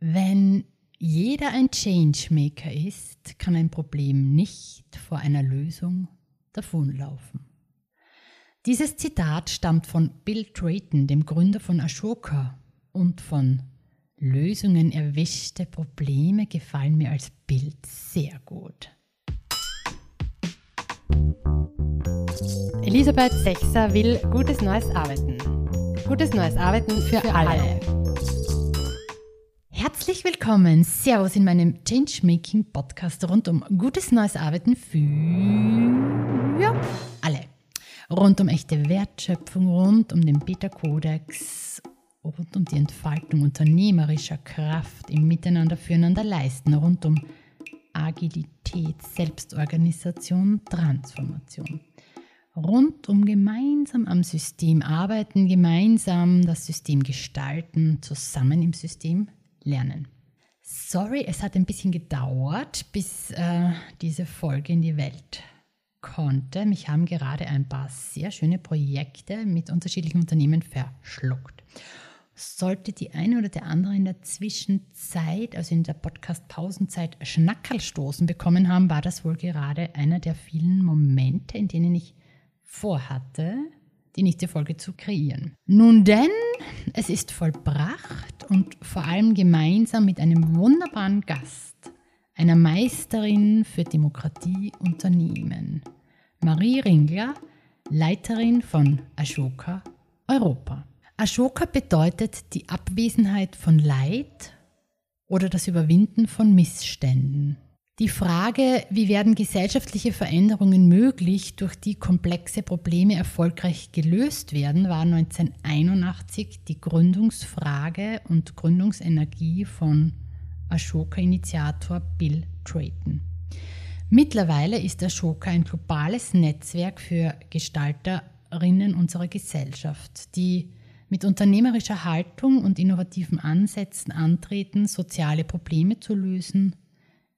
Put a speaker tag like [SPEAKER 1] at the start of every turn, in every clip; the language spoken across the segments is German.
[SPEAKER 1] Wenn jeder ein Changemaker ist, kann ein Problem nicht vor einer Lösung davonlaufen. Dieses Zitat stammt von Bill Drayton, dem Gründer von Ashoka, und von Lösungen erwischte Probleme gefallen mir als Bild sehr gut.
[SPEAKER 2] Elisabeth Sechser will gutes neues Arbeiten. Gutes neues Arbeiten für, für alle. alle.
[SPEAKER 1] Herzlich willkommen, Servus in meinem Changemaking Podcast rund um gutes neues Arbeiten für alle. Rund um echte Wertschöpfung, rund um den Beta-Kodex, rund um die Entfaltung unternehmerischer Kraft im Miteinander füreinander leisten, rund um Agilität, Selbstorganisation, Transformation. Rund um gemeinsam am System arbeiten, gemeinsam das System gestalten, zusammen im System lernen. Sorry, es hat ein bisschen gedauert, bis äh, diese Folge in die Welt konnte. Mich haben gerade ein paar sehr schöne Projekte mit unterschiedlichen Unternehmen verschluckt. Sollte die eine oder der andere in der Zwischenzeit, also in der Podcast-Pausenzeit, Schnackerl stoßen bekommen haben, war das wohl gerade einer der vielen Momente, in denen ich vorhatte, die nächste Folge zu kreieren. Nun denn, es ist vollbracht und vor allem gemeinsam mit einem wunderbaren Gast, einer Meisterin für Demokratieunternehmen, Marie Ringler, Leiterin von Ashoka Europa. Ashoka bedeutet die Abwesenheit von Leid oder das Überwinden von Missständen. Die Frage, wie werden gesellschaftliche Veränderungen möglich, durch die komplexe Probleme erfolgreich gelöst werden, war 1981 die Gründungsfrage und Gründungsenergie von Ashoka-Initiator Bill Drayton. Mittlerweile ist Ashoka ein globales Netzwerk für Gestalterinnen unserer Gesellschaft, die mit unternehmerischer Haltung und innovativen Ansätzen antreten, soziale Probleme zu lösen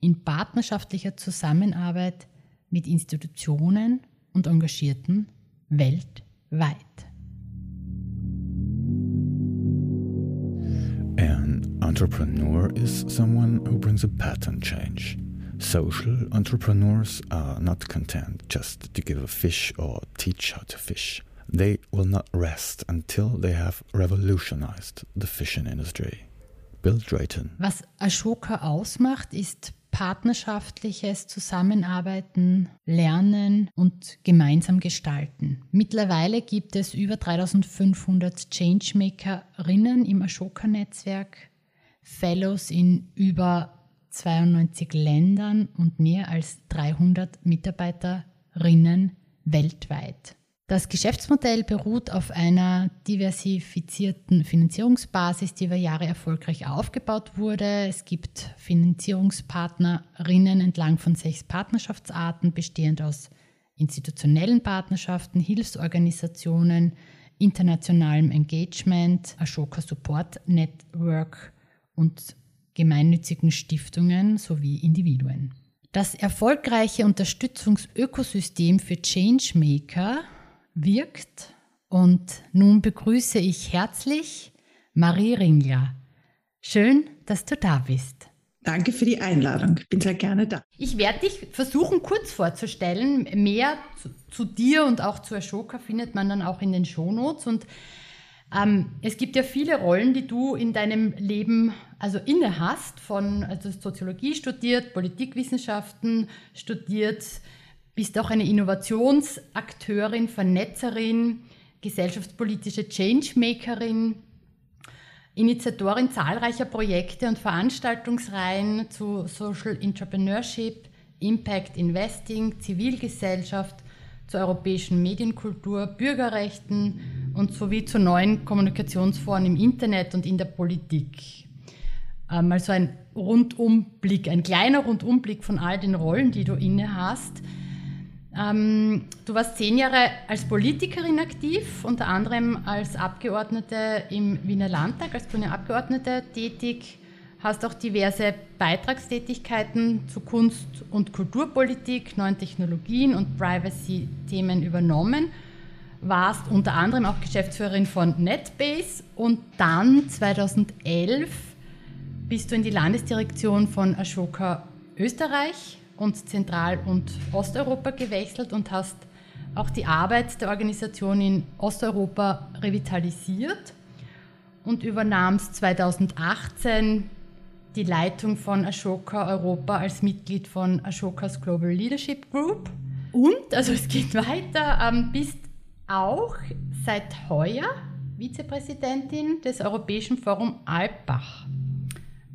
[SPEAKER 1] in partnerschaftlicher Zusammenarbeit mit Institutionen und Engagierten weltweit.
[SPEAKER 3] An entrepreneur is someone who brings a pattern change. Social entrepreneurs are not content just to give a fish or teach how to fish. They will not rest until they have revolutionized the fishing industry. Bill Drayton.
[SPEAKER 1] Was Ashoka ausmacht, ist partnerschaftliches Zusammenarbeiten, Lernen und gemeinsam gestalten. Mittlerweile gibt es über 3500 Changemakerinnen im Ashoka-Netzwerk, Fellows in über 92 Ländern und mehr als 300 Mitarbeiterinnen weltweit. Das Geschäftsmodell beruht auf einer diversifizierten Finanzierungsbasis, die über Jahre erfolgreich aufgebaut wurde. Es gibt Finanzierungspartnerinnen entlang von sechs Partnerschaftsarten, bestehend aus institutionellen Partnerschaften, Hilfsorganisationen, internationalem Engagement, Ashoka Support Network und gemeinnützigen Stiftungen sowie Individuen. Das erfolgreiche Unterstützungsökosystem für Changemaker wirkt. Und nun begrüße ich herzlich Marie Ringler. Schön, dass du da bist.
[SPEAKER 4] Danke für die Einladung. Ich bin sehr gerne da.
[SPEAKER 1] Ich werde dich versuchen kurz vorzustellen. Mehr zu, zu, dir und auch zu Ashoka findet man dann auch in den Shownotes. Und ähm, es gibt ja viele Rollen, die du in deinem Leben also inne hast. Von also Soziologie studiert, Politikwissenschaften studiert, bist auch eine Innovationsakteurin, Vernetzerin, gesellschaftspolitische Changemakerin, Initiatorin zahlreicher Projekte und Veranstaltungsreihen zu Social Entrepreneurship, Impact Investing, Zivilgesellschaft, zur europäischen Medienkultur, Bürgerrechten und sowie zu neuen Kommunikationsformen im Internet und in der Politik. Ähm, also ein Rundumblick, ein kleiner Rundumblick von all den Rollen, die du inne hast. Ähm, du warst zehn Jahre als Politikerin aktiv, unter anderem als Abgeordnete im Wiener Landtag, als grüne Abgeordnete tätig, hast auch diverse Beitragstätigkeiten zu Kunst- und Kulturpolitik, neuen Technologien und Privacy-Themen übernommen, warst unter anderem auch Geschäftsführerin von NetBase und dann 2011 bist du in die Landesdirektion von Ashoka Österreich und Zentral- und Osteuropa gewechselt und hast auch die Arbeit der Organisation in Osteuropa revitalisiert und übernahmst 2018 die Leitung von Ashoka Europa als Mitglied von Ashokas Global Leadership Group. Und, also es geht weiter, ähm, bist auch seit heuer Vizepräsidentin des Europäischen Forum Alpbach.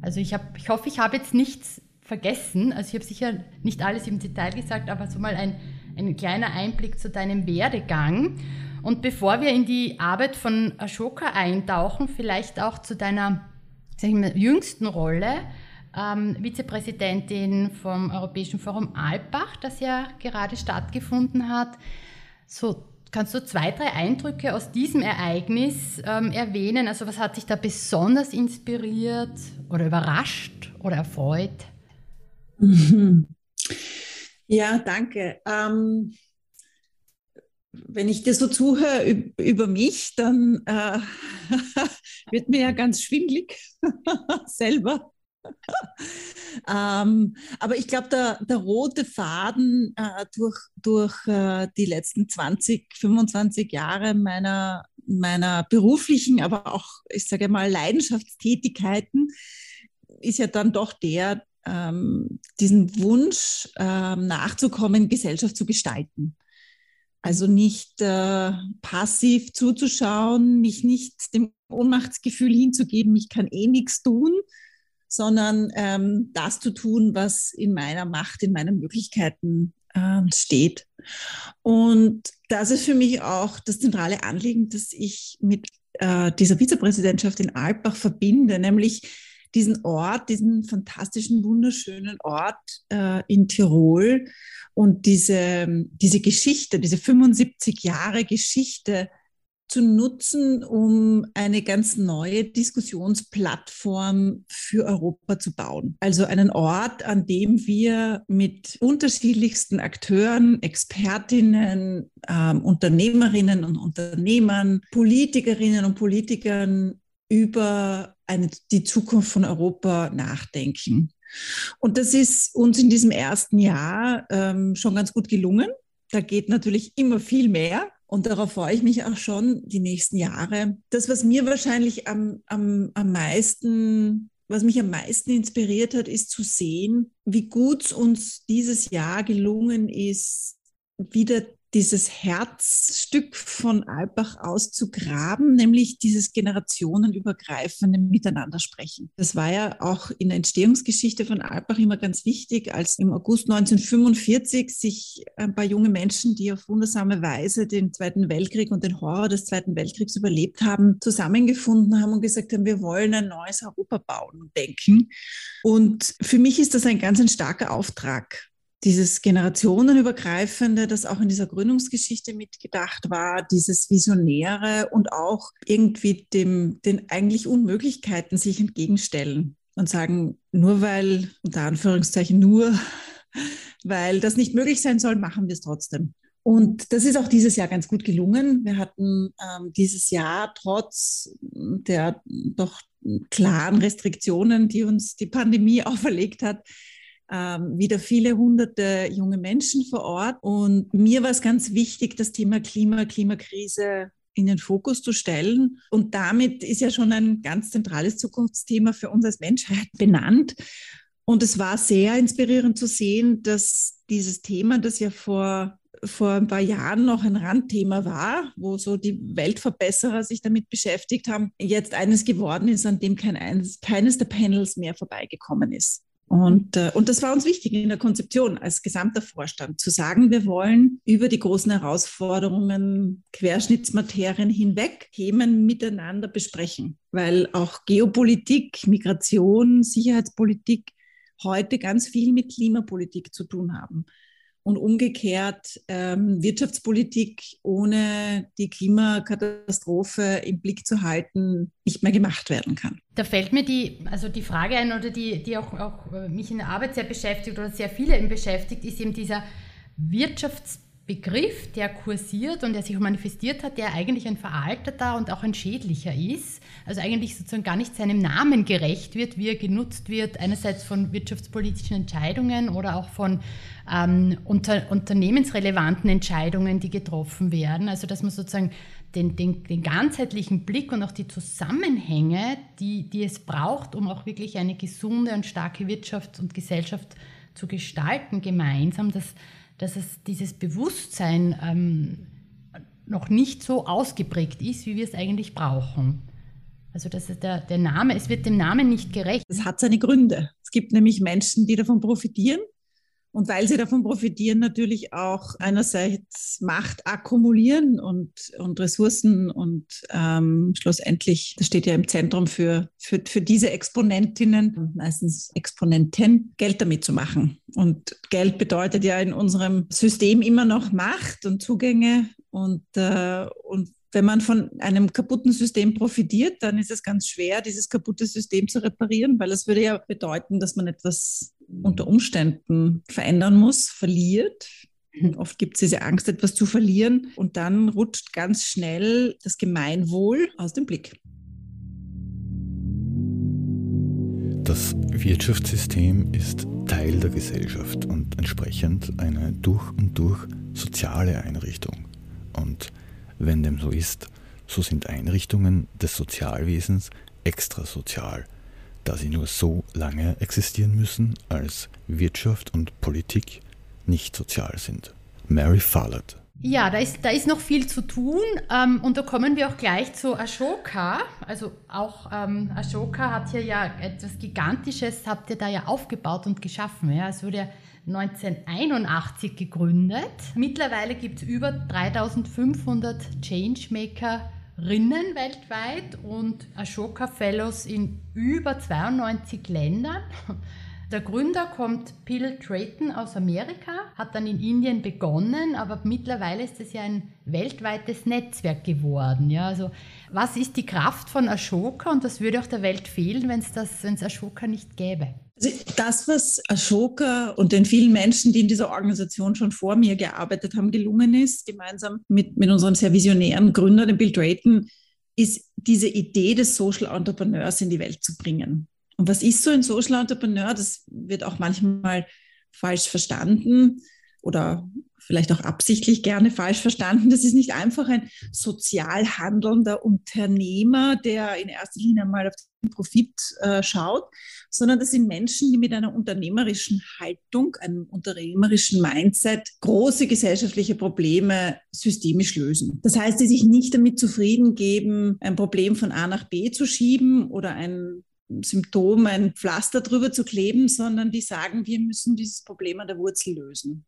[SPEAKER 1] Also ich, hab, ich hoffe, ich habe jetzt nichts vergessen. Also ich habe sicher nicht alles im Detail gesagt, aber so mal ein, ein kleiner Einblick zu deinem Werdegang. Und bevor wir in die Arbeit von Ashoka eintauchen, vielleicht auch zu deiner sag ich mal, jüngsten Rolle, ähm, Vizepräsidentin vom Europäischen Forum Alpbach, das ja gerade stattgefunden hat. So, kannst du zwei, drei Eindrücke aus diesem Ereignis ähm, erwähnen? Also was hat dich da besonders inspiriert oder überrascht oder erfreut?
[SPEAKER 4] Ja, danke. Ähm, wenn ich dir so zuhöre über mich, dann äh, wird mir ja ganz schwindlig selber. ähm, aber ich glaube, der, der, rote Faden äh, durch, durch äh, die letzten 20, 25 Jahre meiner, meiner beruflichen, aber auch, ich sage mal, Leidenschaftstätigkeiten ist ja dann doch der, ähm, diesen Wunsch ähm, nachzukommen, Gesellschaft zu gestalten. Also nicht äh, passiv zuzuschauen, mich nicht dem Ohnmachtsgefühl hinzugeben, ich kann eh nichts tun, sondern ähm, das zu tun, was in meiner Macht, in meinen Möglichkeiten äh, steht. Und das ist für mich auch das zentrale Anliegen, das ich mit äh, dieser Vizepräsidentschaft in Alpbach verbinde, nämlich diesen Ort, diesen fantastischen, wunderschönen Ort äh, in Tirol und diese, diese Geschichte, diese 75 Jahre Geschichte zu nutzen, um eine ganz neue Diskussionsplattform für Europa zu bauen. Also einen Ort, an dem wir mit unterschiedlichsten Akteuren, Expertinnen, ähm, Unternehmerinnen und Unternehmern, Politikerinnen und Politikern über eine, die Zukunft von Europa nachdenken. Und das ist uns in diesem ersten Jahr ähm, schon ganz gut gelungen. Da geht natürlich immer viel mehr. Und darauf freue ich mich auch schon die nächsten Jahre. Das, was mir wahrscheinlich am, am, am meisten, was mich am meisten inspiriert hat, ist zu sehen, wie gut uns dieses Jahr gelungen ist, wieder dieses Herzstück von Albach auszugraben, nämlich dieses generationenübergreifende Miteinandersprechen. Das war ja auch in der Entstehungsgeschichte von Albach immer ganz wichtig, als im August 1945 sich ein paar junge Menschen, die auf wundersame Weise den Zweiten Weltkrieg und den Horror des Zweiten Weltkriegs überlebt haben, zusammengefunden haben und gesagt haben, wir wollen ein neues Europa bauen und denken. Und für mich ist das ein ganz ein starker Auftrag dieses generationenübergreifende, das auch in dieser Gründungsgeschichte mitgedacht war, dieses Visionäre und auch irgendwie dem, den eigentlich Unmöglichkeiten sich entgegenstellen und sagen, nur weil, unter Anführungszeichen nur, weil das nicht möglich sein soll, machen wir es trotzdem. Und das ist auch dieses Jahr ganz gut gelungen. Wir hatten ähm, dieses Jahr trotz der doch klaren Restriktionen, die uns die Pandemie auferlegt hat, ähm, wieder viele hunderte junge Menschen vor Ort. Und mir war es ganz wichtig, das Thema Klima, Klimakrise in den Fokus zu stellen. Und damit ist ja schon ein ganz zentrales Zukunftsthema für uns als Menschheit benannt. Und es war sehr inspirierend zu sehen, dass dieses Thema, das ja vor, vor ein paar Jahren noch ein Randthema war, wo so die Weltverbesserer sich damit beschäftigt haben, jetzt eines geworden ist, an dem kein eines, keines der Panels mehr vorbeigekommen ist. Und, äh, und das war uns wichtig in der Konzeption als gesamter Vorstand, zu sagen, wir wollen über die großen Herausforderungen, Querschnittsmaterien hinweg Themen miteinander besprechen, weil auch Geopolitik, Migration, Sicherheitspolitik heute ganz viel mit Klimapolitik zu tun haben und umgekehrt ähm, Wirtschaftspolitik ohne die Klimakatastrophe im Blick zu halten nicht mehr gemacht werden kann.
[SPEAKER 1] Da fällt mir die, also die Frage ein oder die, die auch, auch äh, mich in der Arbeit sehr beschäftigt oder sehr viele beschäftigt, ist eben dieser Wirtschaftspolitik Begriff, der kursiert und der sich manifestiert hat, der eigentlich ein veralteter und auch ein schädlicher ist, also eigentlich sozusagen gar nicht seinem Namen gerecht wird, wie er genutzt wird, einerseits von wirtschaftspolitischen Entscheidungen oder auch von ähm, unter, unternehmensrelevanten Entscheidungen, die getroffen werden. Also dass man sozusagen den, den, den ganzheitlichen Blick und auch die Zusammenhänge, die, die es braucht, um auch wirklich eine gesunde und starke Wirtschaft und Gesellschaft zu gestalten, gemeinsam, dass dass es dieses Bewusstsein ähm, noch nicht so ausgeprägt ist, wie wir es eigentlich brauchen. Also dass der, der Name, es wird dem Namen nicht gerecht.
[SPEAKER 4] Es hat seine Gründe. Es gibt nämlich Menschen, die davon profitieren und weil sie davon profitieren, natürlich auch einerseits Macht akkumulieren und, und Ressourcen und ähm, schlussendlich, das steht ja im Zentrum für, für, für diese Exponentinnen, meistens Exponenten, Geld damit zu machen. Und Geld bedeutet ja in unserem System immer noch Macht und Zugänge und, äh, und wenn man von einem kaputten System profitiert, dann ist es ganz schwer, dieses kaputte System zu reparieren, weil es würde ja bedeuten, dass man etwas unter Umständen verändern muss, verliert. Oft gibt es diese Angst, etwas zu verlieren und dann rutscht ganz schnell das Gemeinwohl aus dem Blick.
[SPEAKER 3] Das Wirtschaftssystem ist Teil der Gesellschaft und entsprechend eine durch und durch soziale Einrichtung. Und wenn dem so ist, so sind Einrichtungen des Sozialwesens extrasozial, da sie nur so lange existieren müssen, als Wirtschaft und Politik nicht sozial sind. Mary Follett.
[SPEAKER 1] Ja, da ist, da ist noch viel zu tun ähm, und da kommen wir auch gleich zu Ashoka. Also auch ähm, Ashoka hat hier ja etwas Gigantisches, habt ihr da ja aufgebaut und geschaffen. Ja? Es wurde 1981 gegründet. Mittlerweile gibt es über 3500 Changemakerinnen weltweit und Ashoka Fellows in über 92 Ländern. Der Gründer kommt Bill Drayton aus Amerika, hat dann in Indien begonnen, aber mittlerweile ist es ja ein weltweites Netzwerk geworden. Ja, also was ist die Kraft von Ashoka und das würde auch der Welt fehlen, wenn es das, wenn es Ashoka nicht gäbe?
[SPEAKER 4] Das, was Ashoka und den vielen Menschen, die in dieser Organisation schon vor mir gearbeitet haben, gelungen ist, gemeinsam mit, mit unserem sehr visionären Gründer, dem Bill Drayton, ist diese Idee des Social Entrepreneurs in die Welt zu bringen. Und was ist so ein Social Entrepreneur? Das wird auch manchmal falsch verstanden oder vielleicht auch absichtlich gerne falsch verstanden. Das ist nicht einfach ein sozial handelnder Unternehmer, der in erster Linie mal auf den Profit äh, schaut, sondern das sind Menschen, die mit einer unternehmerischen Haltung, einem unternehmerischen Mindset große gesellschaftliche Probleme systemisch lösen. Das heißt, die sich nicht damit zufrieden geben, ein Problem von A nach B zu schieben oder ein Symptom, ein Pflaster drüber zu kleben, sondern die sagen, wir müssen dieses Problem an der Wurzel lösen.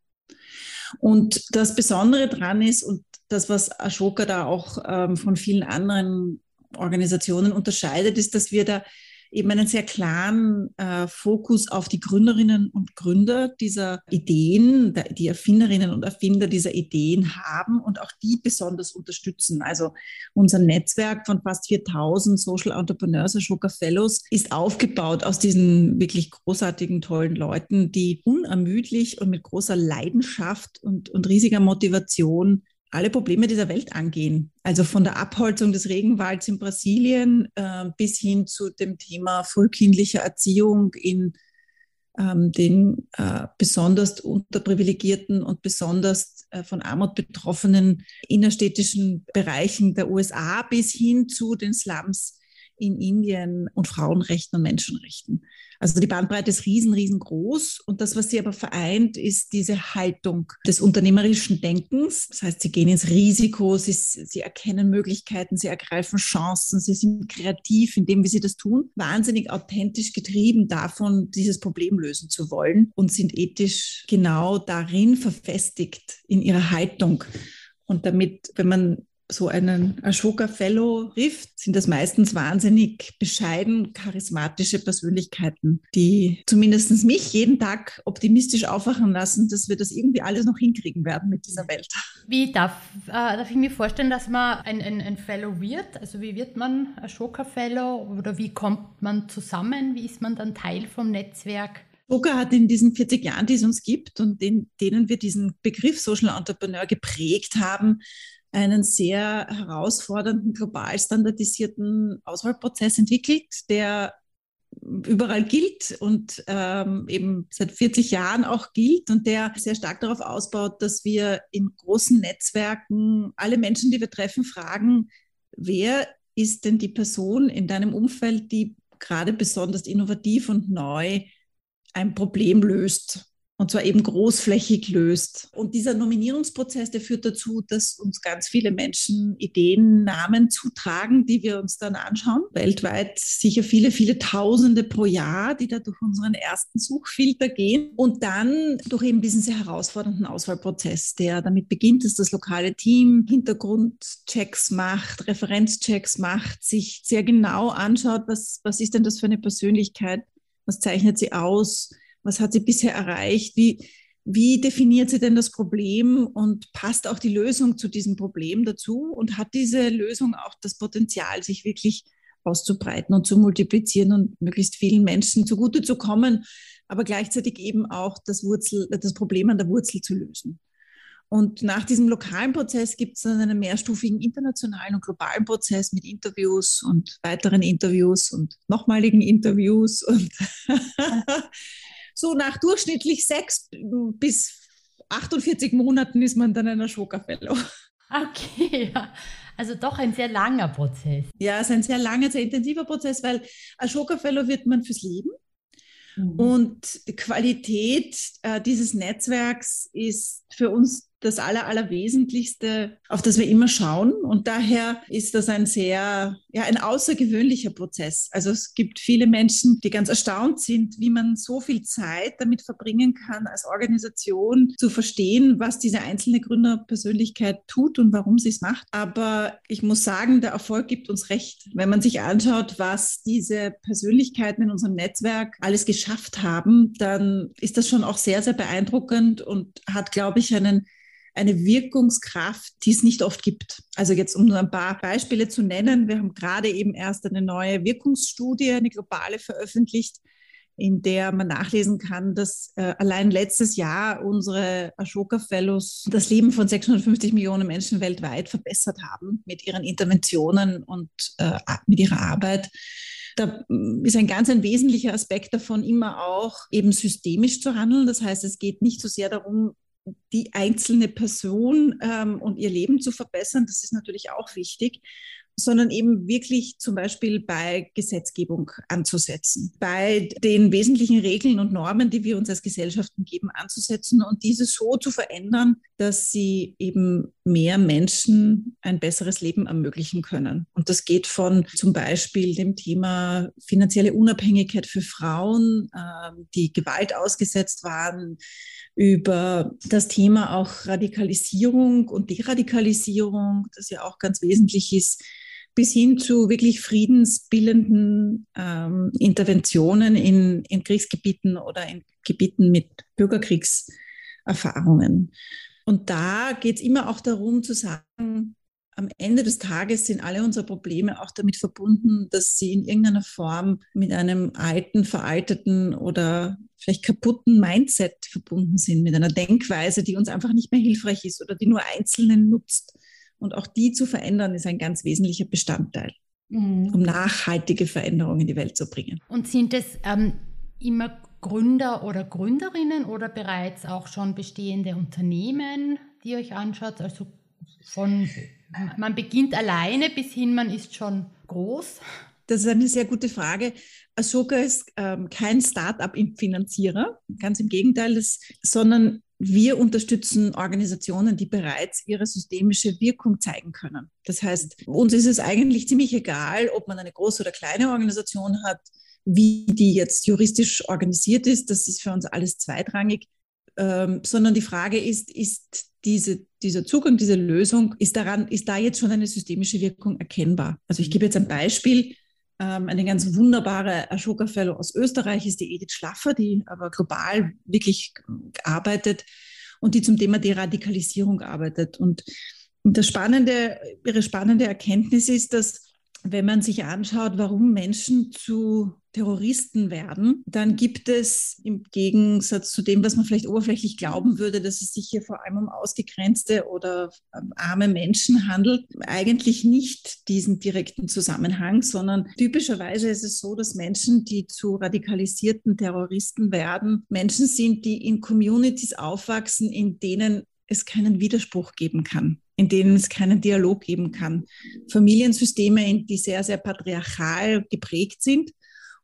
[SPEAKER 4] Und das Besondere daran ist, und das, was Ashoka da auch ähm, von vielen anderen Organisationen unterscheidet, ist, dass wir da eben einen sehr klaren äh, Fokus auf die Gründerinnen und Gründer dieser Ideen, die Erfinderinnen und Erfinder dieser Ideen haben und auch die besonders unterstützen. Also unser Netzwerk von fast 4000 Social Entrepreneurs, Ashoka Fellows, ist aufgebaut aus diesen wirklich großartigen, tollen Leuten, die unermüdlich und mit großer Leidenschaft und, und riesiger Motivation alle Probleme dieser Welt angehen. Also von der Abholzung des Regenwalds in Brasilien äh, bis hin zu dem Thema frühkindlicher Erziehung in ähm, den äh, besonders unterprivilegierten und besonders äh, von Armut betroffenen innerstädtischen Bereichen der USA bis hin zu den Slums in Indien und Frauenrechten und Menschenrechten. Also die Bandbreite ist riesen, riesengroß. Und das, was sie aber vereint, ist diese Haltung des unternehmerischen Denkens. Das heißt, sie gehen ins Risiko, sie, sie erkennen Möglichkeiten, sie ergreifen Chancen, sie sind kreativ in dem, wie sie das tun, wahnsinnig authentisch getrieben davon, dieses Problem lösen zu wollen und sind ethisch genau darin verfestigt in ihrer Haltung. Und damit, wenn man so einen Ashoka Fellow trifft, sind das meistens wahnsinnig bescheiden, charismatische Persönlichkeiten, die zumindest mich jeden Tag optimistisch aufwachen lassen, dass wir das irgendwie alles noch hinkriegen werden mit dieser Welt.
[SPEAKER 1] Wie darf, äh, darf ich mir vorstellen, dass man ein, ein, ein Fellow wird? Also wie wird man Ashoka Fellow oder wie kommt man zusammen? Wie ist man dann Teil vom Netzwerk?
[SPEAKER 4] Ashoka hat in diesen 40 Jahren, die es uns gibt und in denen wir diesen Begriff Social Entrepreneur geprägt haben, einen sehr herausfordernden, global standardisierten Auswahlprozess entwickelt, der überall gilt und ähm, eben seit 40 Jahren auch gilt und der sehr stark darauf ausbaut, dass wir in großen Netzwerken alle Menschen, die wir treffen, fragen, wer ist denn die Person in deinem Umfeld, die gerade besonders innovativ und neu ein Problem löst und zwar eben großflächig löst. Und dieser Nominierungsprozess, der führt dazu, dass uns ganz viele Menschen Ideen, Namen zutragen, die wir uns dann anschauen. Weltweit sicher viele, viele Tausende pro Jahr, die da durch unseren ersten Suchfilter gehen. Und dann durch eben diesen sehr herausfordernden Auswahlprozess, der damit beginnt, dass das lokale Team Hintergrundchecks macht, Referenzchecks macht, sich sehr genau anschaut, was, was ist denn das für eine Persönlichkeit, was zeichnet sie aus, was hat sie bisher erreicht? Wie, wie definiert sie denn das Problem und passt auch die Lösung zu diesem Problem dazu? Und hat diese Lösung auch das Potenzial, sich wirklich auszubreiten und zu multiplizieren und möglichst vielen Menschen zugute zu kommen, aber gleichzeitig eben auch das, Wurzel, das Problem an der Wurzel zu lösen? Und nach diesem lokalen Prozess gibt es dann einen mehrstufigen internationalen und globalen Prozess mit Interviews und weiteren Interviews und nochmaligen Interviews und so nach durchschnittlich sechs bis 48 Monaten ist man dann ein Ashoka Fellow.
[SPEAKER 1] Okay, ja. Also doch ein sehr langer Prozess.
[SPEAKER 4] Ja, es ist ein sehr langer, sehr intensiver Prozess, weil Ashoka Fellow wird man fürs Leben. Mhm. Und die Qualität äh, dieses Netzwerks ist für uns das Aller, Allerwesentlichste, auf das wir immer schauen. Und daher ist das ein sehr, ja, ein außergewöhnlicher Prozess. Also es gibt viele Menschen, die ganz erstaunt sind, wie man so viel Zeit damit verbringen kann, als Organisation zu verstehen, was diese einzelne Gründerpersönlichkeit tut und warum sie es macht. Aber ich muss sagen, der Erfolg gibt uns recht. Wenn man sich anschaut, was diese Persönlichkeiten in unserem Netzwerk alles geschafft haben, dann ist das schon auch sehr, sehr beeindruckend und hat, glaube ich, einen eine Wirkungskraft, die es nicht oft gibt. Also jetzt, um nur ein paar Beispiele zu nennen, wir haben gerade eben erst eine neue Wirkungsstudie, eine globale veröffentlicht, in der man nachlesen kann, dass äh, allein letztes Jahr unsere Ashoka Fellows das Leben von 650 Millionen Menschen weltweit verbessert haben mit ihren Interventionen und äh, mit ihrer Arbeit. Da mm, ist ein ganz ein wesentlicher Aspekt davon immer auch eben systemisch zu handeln. Das heißt, es geht nicht so sehr darum, die einzelne Person ähm, und ihr Leben zu verbessern. Das ist natürlich auch wichtig sondern eben wirklich zum Beispiel bei Gesetzgebung anzusetzen, bei den wesentlichen Regeln und Normen, die wir uns als Gesellschaften geben, anzusetzen und diese so zu verändern, dass sie eben mehr Menschen ein besseres Leben ermöglichen können. Und das geht von zum Beispiel dem Thema finanzielle Unabhängigkeit für Frauen, äh, die Gewalt ausgesetzt waren, über das Thema auch Radikalisierung und Deradikalisierung, das ja auch ganz wesentlich ist, bis hin zu wirklich friedensbildenden ähm, Interventionen in, in Kriegsgebieten oder in Gebieten mit Bürgerkriegserfahrungen. Und da geht es immer auch darum zu sagen, am Ende des Tages sind alle unsere Probleme auch damit verbunden, dass sie in irgendeiner Form mit einem alten, veralteten oder vielleicht kaputten Mindset verbunden sind, mit einer Denkweise, die uns einfach nicht mehr hilfreich ist oder die nur Einzelnen nutzt. Und auch die zu verändern, ist ein ganz wesentlicher Bestandteil, mhm. um nachhaltige Veränderungen in die Welt zu bringen.
[SPEAKER 1] Und sind es ähm, immer Gründer oder Gründerinnen oder bereits auch schon bestehende Unternehmen, die ihr euch anschaut? Also von man beginnt alleine bis hin, man ist schon groß?
[SPEAKER 4] Das ist eine sehr gute Frage. Ashoka ist ähm, kein Start-up-Finanzierer, ganz im Gegenteil, das, sondern wir unterstützen Organisationen, die bereits ihre systemische Wirkung zeigen können. Das heißt, uns ist es eigentlich ziemlich egal, ob man eine große oder kleine Organisation hat, wie die jetzt juristisch organisiert ist. Das ist für uns alles zweitrangig. Ähm, sondern die Frage ist, ist diese, dieser Zugang, diese Lösung, ist daran, ist da jetzt schon eine systemische Wirkung erkennbar? Also ich gebe jetzt ein Beispiel. Ähm, eine ganz wunderbare Ashoka Fellow aus Österreich ist die Edith Schlaffer, die aber global wirklich arbeitet und die zum Thema Deradikalisierung arbeitet. Und das spannende, ihre spannende Erkenntnis ist, dass wenn man sich anschaut, warum Menschen zu Terroristen werden, dann gibt es im Gegensatz zu dem, was man vielleicht oberflächlich glauben würde, dass es sich hier vor allem um ausgegrenzte oder ähm, arme Menschen handelt, eigentlich nicht diesen direkten Zusammenhang, sondern typischerweise ist es so, dass Menschen, die zu radikalisierten Terroristen werden, Menschen sind, die in Communities aufwachsen, in denen es keinen Widerspruch geben kann, in denen es keinen Dialog geben kann. Familiensysteme, die sehr, sehr patriarchal geprägt sind